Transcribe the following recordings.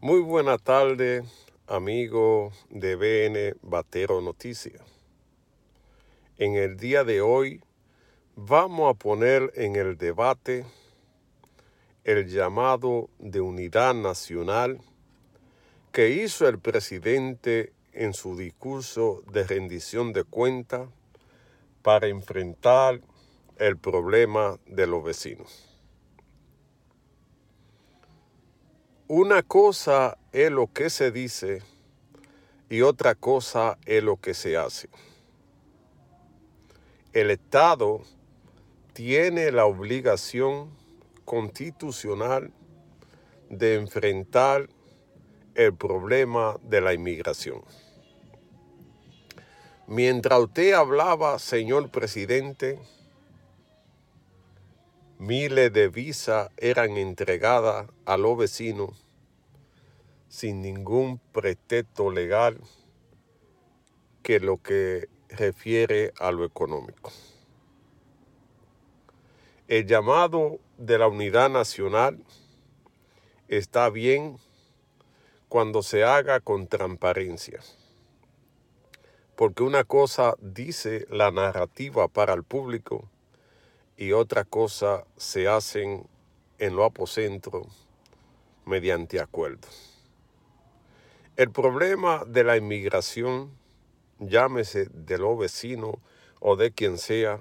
Muy buena tarde, amigo de BN Batero Noticias. En el día de hoy vamos a poner en el debate el llamado de unidad nacional que hizo el presidente en su discurso de rendición de cuentas para enfrentar el problema de los vecinos. Una cosa es lo que se dice y otra cosa es lo que se hace. El Estado tiene la obligación constitucional de enfrentar el problema de la inmigración. Mientras usted hablaba, señor presidente, Miles de visas eran entregadas a los vecinos sin ningún pretexto legal que lo que refiere a lo económico. El llamado de la unidad nacional está bien cuando se haga con transparencia, porque una cosa dice la narrativa para el público y otra cosa se hacen en lo apocentro mediante acuerdos. El problema de la inmigración, llámese de los vecinos o de quien sea,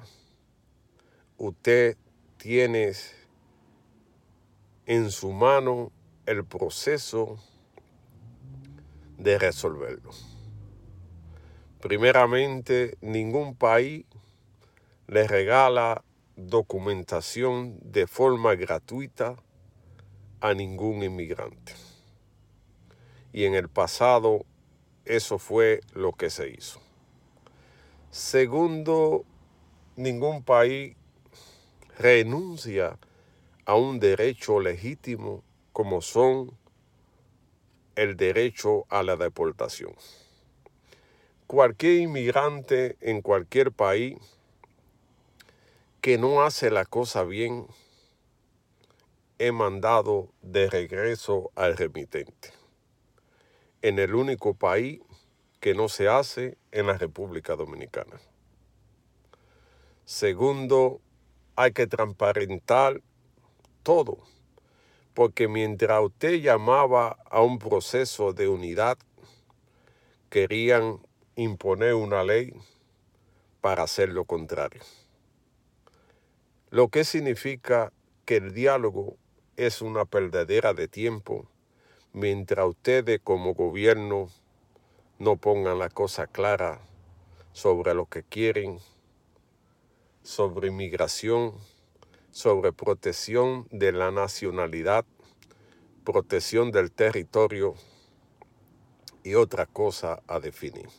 usted tiene en su mano el proceso de resolverlo. Primeramente, ningún país le regala documentación de forma gratuita a ningún inmigrante. Y en el pasado eso fue lo que se hizo. Segundo, ningún país renuncia a un derecho legítimo como son el derecho a la deportación. Cualquier inmigrante en cualquier país que no hace la cosa bien he mandado de regreso al remitente. En el único país que no se hace en la República Dominicana. Segundo, hay que transparentar todo, porque mientras usted llamaba a un proceso de unidad, querían imponer una ley para hacer lo contrario lo que significa que el diálogo es una perdedera de tiempo mientras ustedes como gobierno no pongan la cosa clara sobre lo que quieren, sobre inmigración, sobre protección de la nacionalidad, protección del territorio y otra cosa a definir.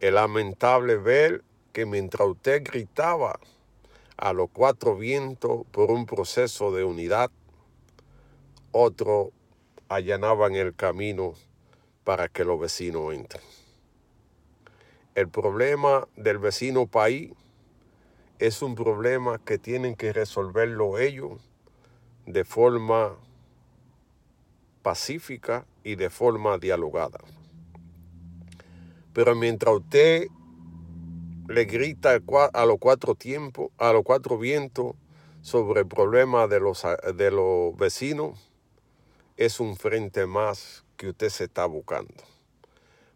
Es lamentable ver que mientras usted gritaba a los cuatro vientos por un proceso de unidad, otro allanaban el camino para que los vecinos entren. El problema del vecino país es un problema que tienen que resolverlo ellos de forma pacífica y de forma dialogada. Pero mientras usted le grita a los cuatro tiempos, a los cuatro vientos sobre el problema de los, de los vecinos, es un frente más que usted se está buscando.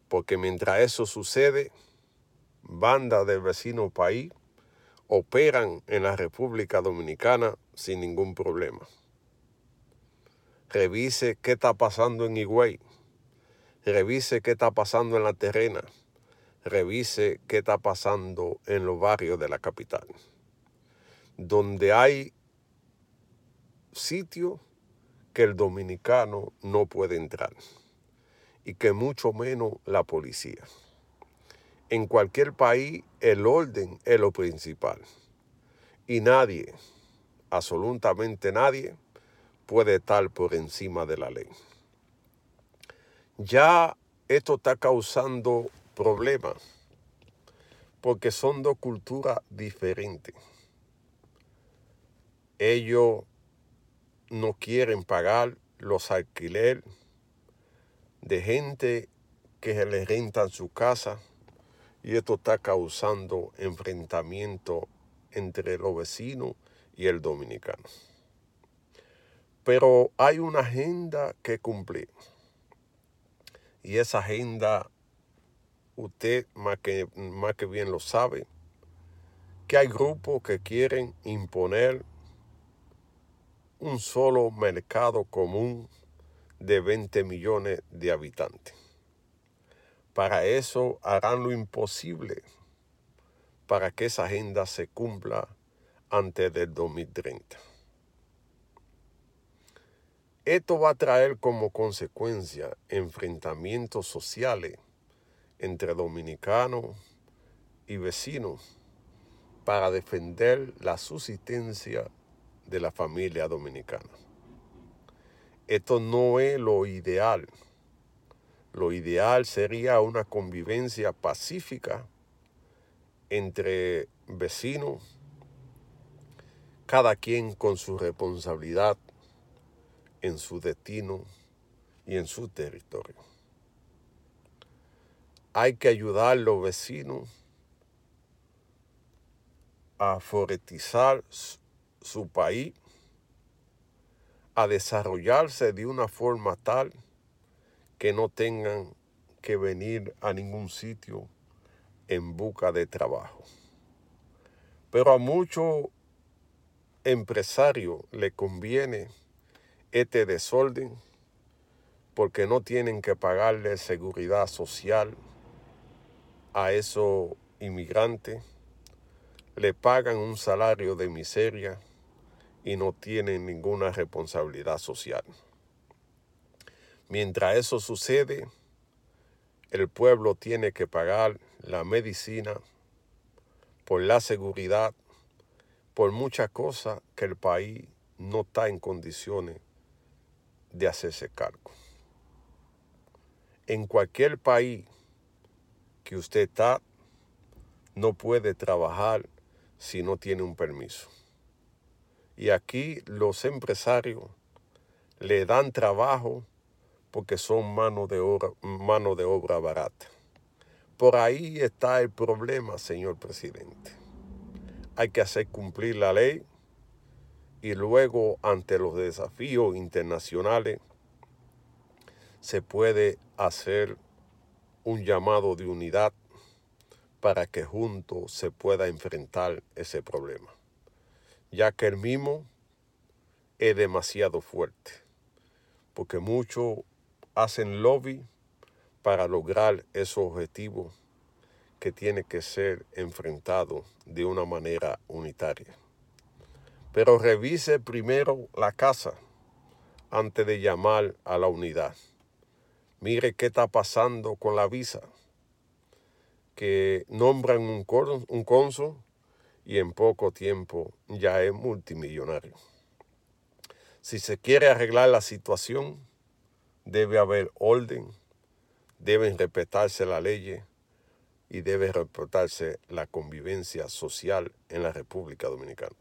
Porque mientras eso sucede, bandas del vecino país operan en la República Dominicana sin ningún problema. Revise qué está pasando en Higüey. Revise qué está pasando en la terrena revise qué está pasando en los barrios de la capital, donde hay sitios que el dominicano no puede entrar y que mucho menos la policía. En cualquier país el orden es lo principal y nadie, absolutamente nadie, puede estar por encima de la ley. Ya esto está causando problemas, porque son dos culturas diferentes. Ellos no quieren pagar los alquiler de gente que se les rentan su casa y esto está causando enfrentamiento entre los vecinos y el dominicano. Pero hay una agenda que cumplir. Y esa agenda, usted más que, más que bien lo sabe, que hay grupos que quieren imponer un solo mercado común de 20 millones de habitantes. Para eso harán lo imposible para que esa agenda se cumpla antes del 2030. Esto va a traer como consecuencia enfrentamientos sociales entre dominicanos y vecinos para defender la subsistencia de la familia dominicana. Esto no es lo ideal. Lo ideal sería una convivencia pacífica entre vecinos, cada quien con su responsabilidad en su destino y en su territorio. Hay que ayudar a los vecinos a foretizar su país, a desarrollarse de una forma tal que no tengan que venir a ningún sitio en busca de trabajo. Pero a muchos empresarios le conviene este desorden porque no tienen que pagarle seguridad social a esos inmigrantes, le pagan un salario de miseria y no tienen ninguna responsabilidad social. Mientras eso sucede, el pueblo tiene que pagar la medicina por la seguridad, por muchas cosas que el país no está en condiciones de hacerse cargo. En cualquier país que usted está, no puede trabajar si no tiene un permiso. Y aquí los empresarios le dan trabajo porque son mano de obra, mano de obra barata. Por ahí está el problema, señor presidente. Hay que hacer cumplir la ley y luego ante los desafíos internacionales se puede hacer un llamado de unidad para que juntos se pueda enfrentar ese problema, ya que el mismo es demasiado fuerte, porque muchos hacen lobby para lograr esos objetivos que tienen que ser enfrentados de una manera unitaria. Pero revise primero la casa antes de llamar a la unidad. Mire qué está pasando con la visa, que nombran un, un cónsul y en poco tiempo ya es multimillonario. Si se quiere arreglar la situación, debe haber orden, deben respetarse las leyes y debe respetarse la convivencia social en la República Dominicana.